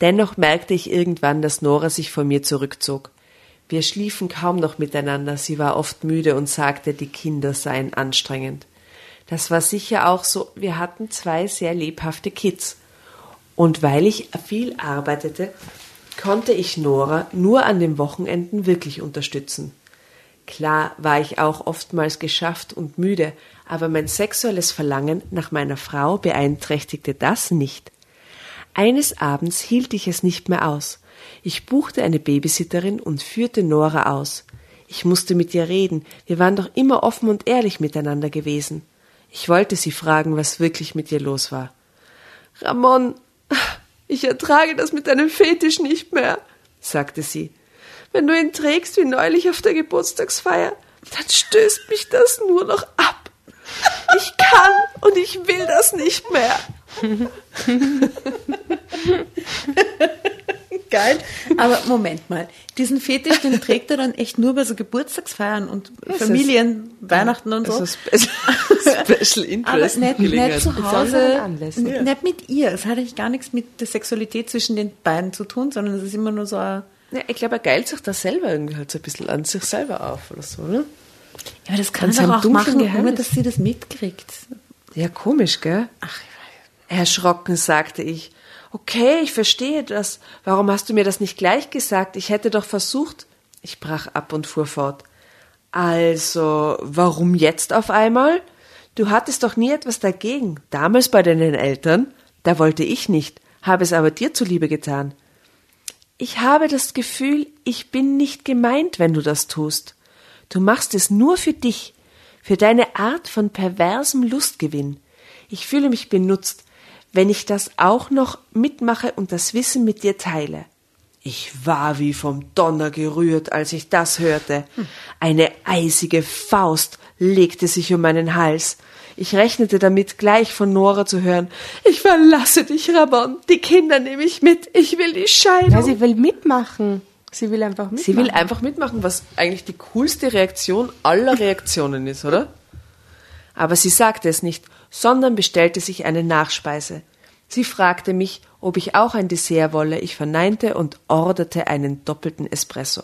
Dennoch merkte ich irgendwann, dass Nora sich von mir zurückzog. Wir schliefen kaum noch miteinander, sie war oft müde und sagte, die Kinder seien anstrengend. Das war sicher auch so, wir hatten zwei sehr lebhafte Kids. Und weil ich viel arbeitete, konnte ich Nora nur an den Wochenenden wirklich unterstützen. Klar war ich auch oftmals geschafft und müde, aber mein sexuelles Verlangen nach meiner Frau beeinträchtigte das nicht. Eines Abends hielt ich es nicht mehr aus. Ich buchte eine Babysitterin und führte Nora aus. Ich musste mit ihr reden, wir waren doch immer offen und ehrlich miteinander gewesen. Ich wollte sie fragen, was wirklich mit ihr los war. Ramon, ich ertrage das mit deinem Fetisch nicht mehr, sagte sie. Wenn du ihn trägst wie neulich auf der Geburtstagsfeier, dann stößt mich das nur noch ab. Ich kann und ich will das nicht mehr.
Geil. Aber Moment mal, diesen Fetisch, den trägt er dann echt nur bei so Geburtstagsfeiern und Familien, Weihnachten und so.
Also Special, Special Interest.
Aber nicht, nicht zu Hause, n- nicht mit ihr. Es hat eigentlich gar nichts mit der Sexualität zwischen den beiden zu tun, sondern es ist immer nur so ein,
Ja, ich glaube, er geilt sich da selber irgendwie halt so ein bisschen an sich selber auf oder so, ne?
ja, aber das kann er doch auch machen, ohne
Geheimnis.
dass sie das mitkriegt.
Ja, komisch, gell?
Ach,
Erschrocken sagte ich. Okay, ich verstehe das. Warum hast du mir das nicht gleich gesagt? Ich hätte doch versucht. Ich brach ab und fuhr fort. Also, warum jetzt auf einmal? Du hattest doch nie etwas dagegen. Damals bei deinen Eltern? Da wollte ich nicht, habe es aber dir zuliebe getan. Ich habe das Gefühl, ich bin nicht gemeint, wenn du das tust. Du machst es nur für dich, für deine Art von perversem Lustgewinn. Ich fühle mich benutzt, wenn ich das auch noch mitmache und das Wissen mit dir teile. Ich war wie vom Donner gerührt, als ich das hörte. Eine eisige Faust legte sich um meinen Hals. Ich rechnete damit, gleich von Nora zu hören. Ich verlasse dich, Ramon. Die Kinder nehme ich mit. Ich will die Scheidung.
Ja, sie will mitmachen. Sie will einfach mitmachen.
Sie will einfach mitmachen, was eigentlich die coolste Reaktion aller Reaktionen ist, oder? Aber sie sagte es nicht, sondern bestellte sich eine Nachspeise. Sie fragte mich, ob ich auch ein Dessert wolle. Ich verneinte und orderte einen doppelten Espresso.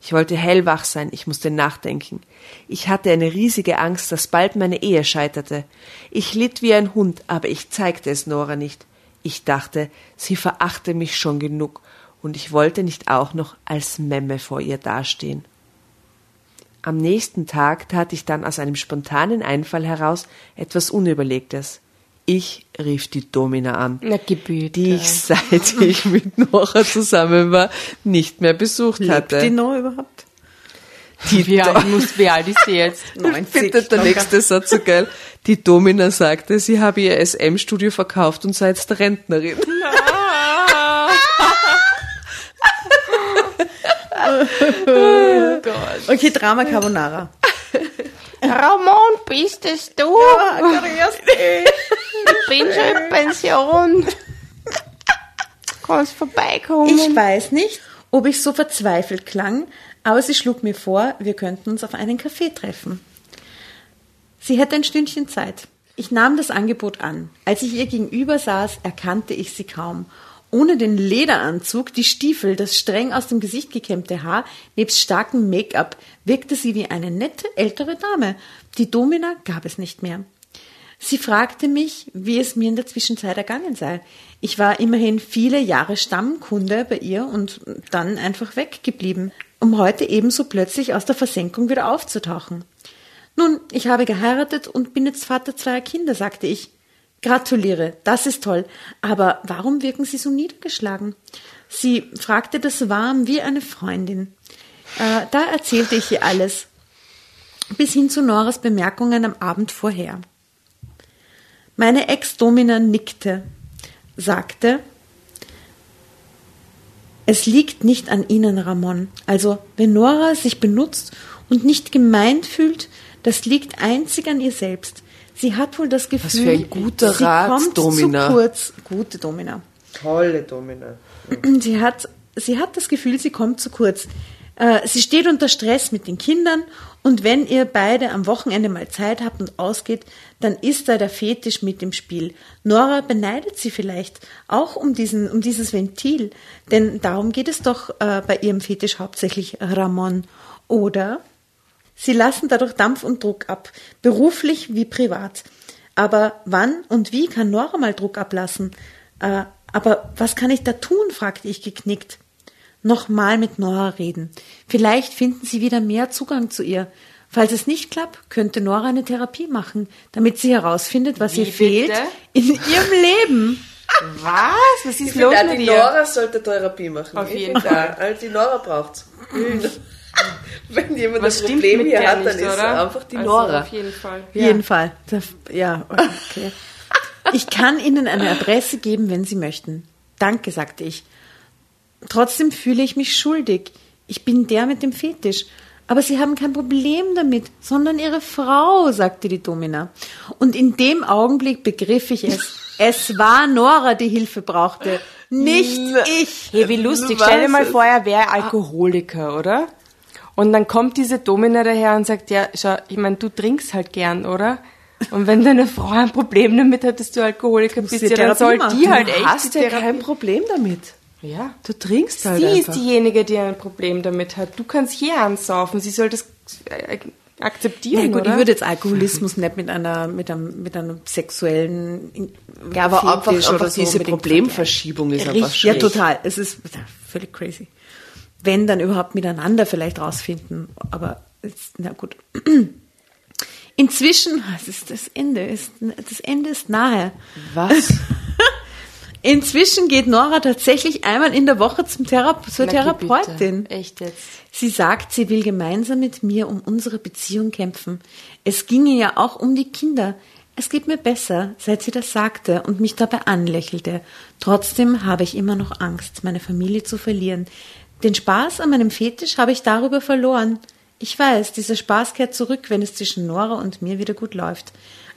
Ich wollte hellwach sein, ich musste nachdenken. Ich hatte eine riesige Angst, dass bald meine Ehe scheiterte. Ich litt wie ein Hund, aber ich zeigte es Nora nicht. Ich dachte, sie verachte mich schon genug, und ich wollte nicht auch noch als Memme vor ihr dastehen. Am nächsten Tag tat ich dann aus einem spontanen Einfall heraus etwas Unüberlegtes. Ich rief die Domina an,
Na,
die ich, seit ich mit Nora zusammen war, nicht mehr besucht
lebt
hatte.
die noch überhaupt?
Die
Wie alt, muss, wie alt ist sie jetzt?
Ich finde der nächste Satz so geil. Die Domina sagte, sie habe ihr SM-Studio verkauft und sei jetzt Rentnerin.
Okay, Drama Carbonara.
Ramon, bist es du? Ich bin schon in Pension. Kannst vorbeikommen.
Ich weiß nicht, ob ich so verzweifelt klang, aber sie schlug mir vor, wir könnten uns auf einen Kaffee treffen. Sie hätte ein Stündchen Zeit. Ich nahm das Angebot an. Als ich ihr gegenüber saß, erkannte ich sie kaum. Ohne den Lederanzug, die Stiefel, das streng aus dem Gesicht gekämmte Haar, nebst starkem Make-up, wirkte sie wie eine nette ältere Dame. Die Domina gab es nicht mehr. Sie fragte mich, wie es mir in der Zwischenzeit ergangen sei. Ich war immerhin viele Jahre Stammkunde bei ihr und dann einfach weggeblieben, um heute ebenso plötzlich aus der Versenkung wieder aufzutauchen. Nun, ich habe geheiratet und bin jetzt Vater zweier Kinder, sagte ich. Gratuliere, das ist toll. Aber warum wirken Sie so niedergeschlagen? Sie fragte das warm wie eine Freundin. Äh, da erzählte ich ihr alles, bis hin zu Noras Bemerkungen am Abend vorher. Meine Ex-Domina nickte, sagte, es liegt nicht an Ihnen, Ramon. Also, wenn Nora sich benutzt und nicht gemeint fühlt, das liegt einzig an ihr selbst. Sie hat wohl das Gefühl,
für ein guter
sie
Rat,
kommt
Domina.
zu kurz. Gute Domina.
Tolle Domina.
Sie hat, sie hat das Gefühl, sie kommt zu kurz. Äh, Sie steht unter Stress mit den Kindern und wenn ihr beide am Wochenende mal Zeit habt und ausgeht, dann ist da der Fetisch mit im Spiel. Nora beneidet sie vielleicht auch um diesen, um dieses Ventil, denn darum geht es doch äh, bei ihrem Fetisch hauptsächlich Ramon. Oder sie lassen dadurch Dampf und Druck ab, beruflich wie privat. Aber wann und wie kann Nora mal Druck ablassen? Äh, aber was kann ich da tun? fragte ich geknickt. nochmal mit Nora reden. Vielleicht finden Sie wieder mehr Zugang zu ihr. Falls es nicht klappt, könnte Nora eine Therapie machen, damit sie herausfindet, was
Wie
ihr fehlt
bitte?
in ihrem Leben.
Was? Was ist
Ich
los
finde,
mit
die
dir?
Nora sollte Therapie machen.
Auf jeden
auch. Also die Nora braucht's. Wenn jemand
Was
ein
stimmt
Problem hier hat, dann
nicht,
ist es
oder?
einfach die
Also
Nora.
Auf jeden Fall.
Auf jeden Fall. Ja, okay. Ich kann Ihnen eine Adresse geben, wenn Sie möchten. Danke, sagte ich. Trotzdem fühle ich mich schuldig. Ich bin der mit dem Fetisch. Aber Sie haben kein Problem damit, sondern Ihre Frau, sagte die Domina. Und in dem Augenblick begriff ich es. Es war Nora, die Hilfe brauchte, nicht ich.
Hey, wie lustig. Stell dir mal vor, er wäre Alkoholiker, oder? Und dann kommt diese Domina daher und sagt, ja, schau, ich meine, du trinkst halt gern, oder? Und wenn deine Frau ein Problem damit hat, dass du Alkoholiker bist, ja, dann soll
machen.
die halt
Du
echt
hast
die
ja kein Problem damit.
Ja.
Du trinkst halt
Sie
einfach.
ist diejenige, die ein Problem damit hat. Du kannst hier ansaufen. Sie soll das äh, akzeptieren,
Ja gut,
oder?
ich würde jetzt Alkoholismus nicht mit einer mit einem mit einem sexuellen
ja, aber einfach,
Fetisch
einfach
so
diese Problemverschiebung ist einfach
Richtig, ja, total. Es ist völlig crazy. Wenn dann überhaupt miteinander vielleicht rausfinden, aber na gut. Inzwischen, es ist das Ende, ist, das Ende ist nahe.
Was?
Inzwischen geht Nora tatsächlich einmal in der Woche zum Thera zur
geh
Therapeutin.
bitte. Echt jetzt.
Sie sagt, sie will gemeinsam mit mir um unsere Beziehung kämpfen. Es ginge ja auch um die Kinder. Es geht mir besser, seit sie das sagte und mich dabei anlächelte. Trotzdem habe ich immer noch Angst, meine Familie zu verlieren. Den Spaß an meinem Fetisch habe ich darüber verloren. Ich weiß, dieser Spaß kehrt zurück, wenn es zwischen Nora und mir wieder gut läuft.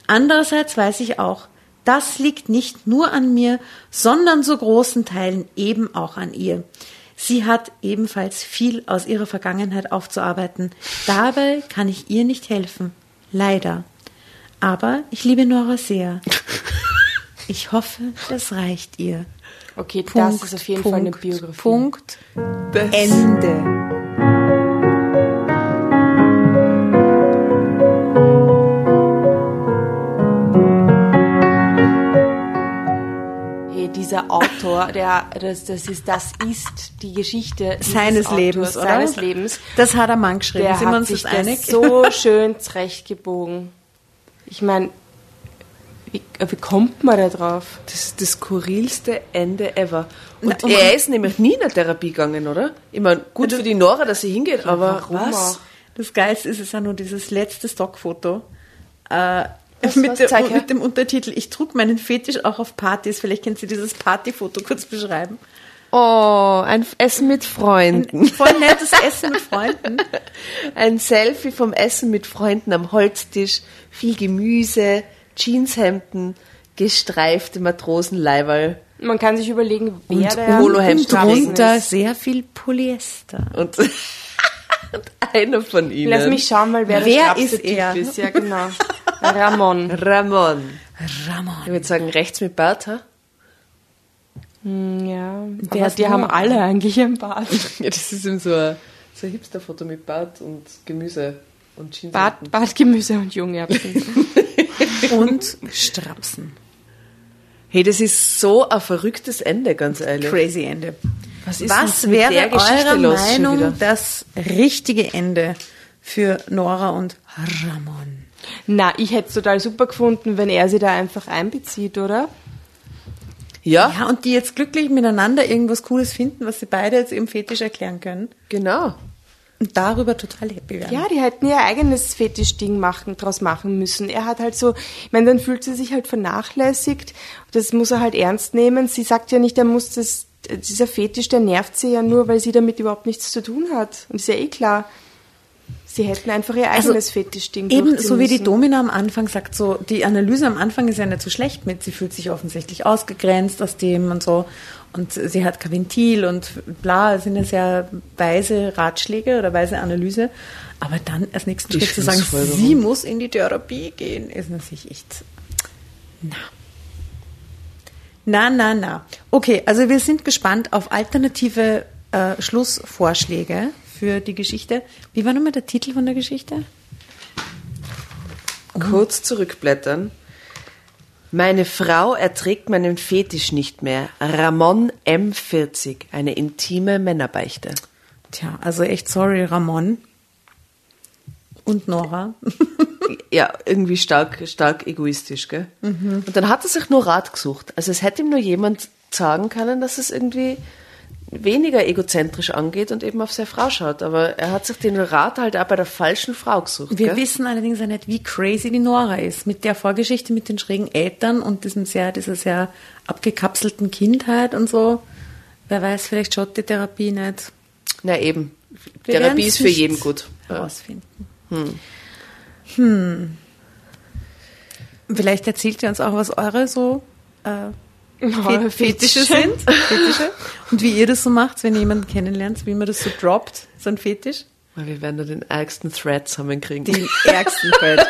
Andererseits weiß ich auch, das liegt nicht nur an mir, sondern zu großen Teilen eben auch an ihr. Sie hat ebenfalls viel aus ihrer Vergangenheit aufzuarbeiten. Dabei kann ich ihr nicht helfen. Leider. Aber ich liebe Nora sehr. Ich hoffe, das reicht ihr.
Okay, das
Punkt,
ist auf jeden
Punkt,
Fall eine Biografie.
Punkt.
Das-
Ende.
Hey, dieser Autor, der, das, das ist, das ist die Geschichte
Seines
Autors,
Lebens, oder?
Seines Lebens.
Das hat er Mann geschrieben.
Der
Sind wir
hat
uns
sich
das einig?
das so schön zurechtgebogen. Ich meine, wie, wie kommt man da drauf?
Das ist das skurrilste Ende ever. Und
Na, und-
er ist nämlich nie in eine Therapie gegangen, oder? Ich meine, gut für die Nora, dass sie hingeht, aber
warum
was?
auch?
Das Geilste ist es ja nur dieses letzte Stockfoto. Äh,
Was,
mit,
was?
der,
Zeig
mit dem Untertitel, ich trug meinen Fetisch auch auf Partys. Vielleicht können Sie dieses Partyfoto kurz beschreiben.
Oh, ein Essen mit Freunden.
Voll nettes Essen mit Freunden.
Ein Selfie vom Essen mit Freunden am Holztisch, viel Gemüse, Jeanshemden, gestreifte Matrosenleiberl
Man kann sich überlegen, wer
Und
der
Holohemd
Drunter
ist.
sehr viel Polyester.
und, und einer von ihnen.
Lass mich schauen mal, wer,
Wer
der
ist er?
Typ ist. Ja, genau. Ramon.
Ramon.
Ramon.
Ich würde sagen, rechts mit Bart, ha?
Hm, Ja,
ist
die haben alle eigentlich einen Bart.
Ja, das ist eben so ein, so ein Hipster-Foto mit Bart und Gemüse und Jeanshemden.
Bart, Bartgemüse und Jungerbsen.
Und Strapsen.
Hey, das ist so ein verrücktes Ende, ganz ehrlich.
Crazy Ende.
Was ist
Was wäre
Geschichte
eure
los schon wieder?
Meinung das richtige Ende für Nora und Ramon?
Na, ich hätte es total super gefunden, wenn er sie da einfach einbezieht, oder?
Ja,
Ja, und die jetzt glücklich miteinander irgendwas Cooles finden, was sie beide jetzt eben fetisch erklären können
genau.
Und darüber total happy werden.
Ja, die hätten ihr eigenes Fetischding machen, draus machen müssen. Er hat halt so, ich meine, dann fühlt sie sich halt vernachlässigt. Das muss er halt ernst nehmen. Sie sagt ja nicht, er muss das, dieser Fetisch, der nervt sie ja nur, weil sie damit überhaupt nichts zu tun hat. Und ist ja eh klar. Sie hätten einfach ihr
Also,
eigenes Fetischding
Eben so wie die. Domina am Anfang sagt, so die Analyse am Anfang ist ja nicht so schlecht mit. Sie fühlt sich offensichtlich ausgegrenzt aus dem und so. Und sie hat kein Ventil und bla, das sind ja sehr weise Ratschläge oder weise Analyse. Aber dann als nächsten Schritt zu sagen, sie muss in die Therapie gehen, ist natürlich echt. Na. Na, na, na. Okay, also wir sind gespannt auf alternative äh, Schlussvorschläge für die Geschichte. Wie war nochmal der Titel von der Geschichte?
Kurz zurückblättern. Meine Frau erträgt meinen Fetisch nicht mehr. Ramon M40, eine intime Männerbeichte.
Tja, also echt sorry, Ramon. Und Nora.
Ja, irgendwie stark, stark egoistisch, gell? Und dann hat er sich nur Rat gesucht. Also es hätte ihm nur jemand sagen können, dass es irgendwie weniger egozentrisch angeht und eben auf seine Frau schaut. Aber er hat sich den Rat halt auch bei der falschen Frau gesucht.
Wir
gell?
wissen allerdings ja nicht, wie crazy die Nora ist. Mit der Vorgeschichte mit den schrägen Eltern und diesem sehr, dieser sehr abgekapselten Kindheit und so. Wer weiß, vielleicht schaut die Therapie nicht.
Na eben.
Wir
Therapie ist für jeden gut.
Herausfinden. Hm. Vielleicht erzählt ihr uns auch, was eure so äh, Fe- Fetische sind. Fetische. Und wie ihr das so macht, wenn ihr jemanden kennenlernt, wie man das so droppt, so ein Fetisch.
Weil Wir werden da den ärgsten Thread zusammenkriegen.
Den ärgsten Thread.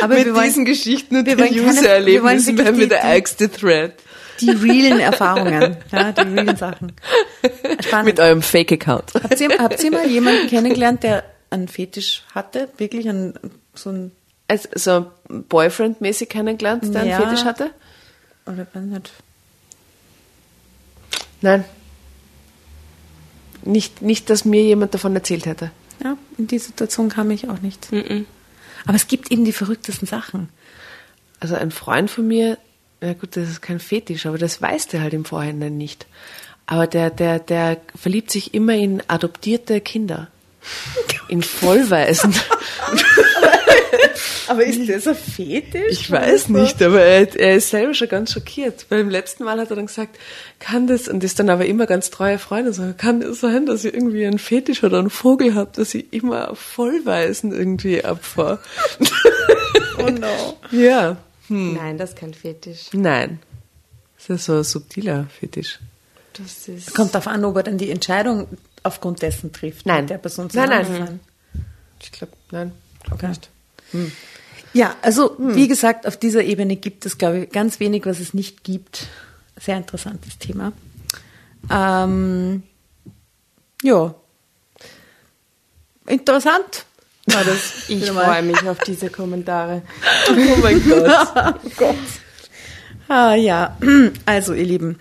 Aber
Mit
wir wollen
diesen Geschichten und
wir
den User-Erlebnissen werden wir der ärgste Thread.
die realen Erfahrungen, ja, die realen Sachen. Spannend.
Mit eurem Fake-Account.
Habt ihr, habt ihr mal jemanden kennengelernt, der einen Fetisch hatte? Wirklich einen, so ein,
Also, so Boyfriend-mäßig kennengelernt, der
Ja.
einen Fetisch hatte?
Oder weiß nicht.
Nein. Nicht, nicht, dass mir jemand davon erzählt hätte.
Ja, in die Situation kam ich auch nicht. Aber es gibt eben die verrücktesten Sachen.
Also ein Freund von mir, ja gut, das ist kein Fetisch, aber das weiß der halt im Vorhinein nicht. Aber der, der, der verliebt sich immer in adoptierte Kinder. In Vollweisen.
Aber ist das ein Fetisch?
Ich weiß nicht, aber er, er ist selber schon ganz schockiert. Beim letzten Mal hat er dann gesagt, kann das, und ist dann aber immer ganz treuer Freund, und so, kann das sein, dass ihr irgendwie einen Fetisch oder einen Vogel habt, dass ich immer Vollweisen irgendwie abfahre?
Oh no.
ja.
Nein, das ist kein Fetisch.
Nein. Das ist so ein subtiler Fetisch.
Das ist.
Kommt darauf an, ob er dann die Entscheidung aufgrund dessen trifft.
Nein.
Der Person
Nein, nein.
zu sein.
Ich glaube, nein, glaub
Okay.
nicht.
Ja, also wie gesagt, auf dieser Ebene gibt es, glaube ich, ganz wenig, was es nicht gibt. Sehr interessantes Thema. Ähm, ja. Interessant war das.
Ich freue mich auf diese Kommentare.
Oh mein Gott.
Ah, ja, also ihr Lieben,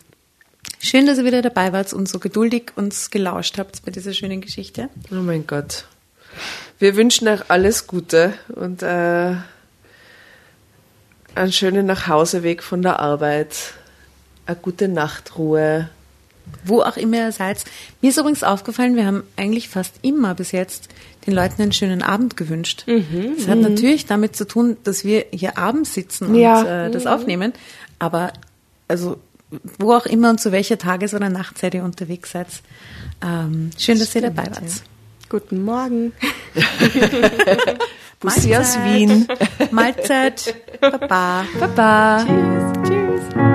schön, dass ihr wieder dabei wart und so geduldig uns gelauscht habt bei dieser schönen Geschichte.
Oh mein Gott. Wir wünschen euch alles Gute und äh, einen schönen Nachhauseweg von der Arbeit, eine gute Nachtruhe.
Wo auch immer ihr seid. Mir ist übrigens aufgefallen, wir haben eigentlich fast immer bis jetzt den Leuten einen schönen Abend gewünscht. das hat natürlich damit zu tun, dass wir hier abends sitzen und
Ja.
äh, das aufnehmen. Aber also wo auch immer und zu welcher Tages- oder Nachtzeit ihr unterwegs seid, ähm, schön, dass ihr dabei wart.
Guten Morgen.
Bussi aus. Wien.
Mahlzeit. Baba. Baba.
Tschüss.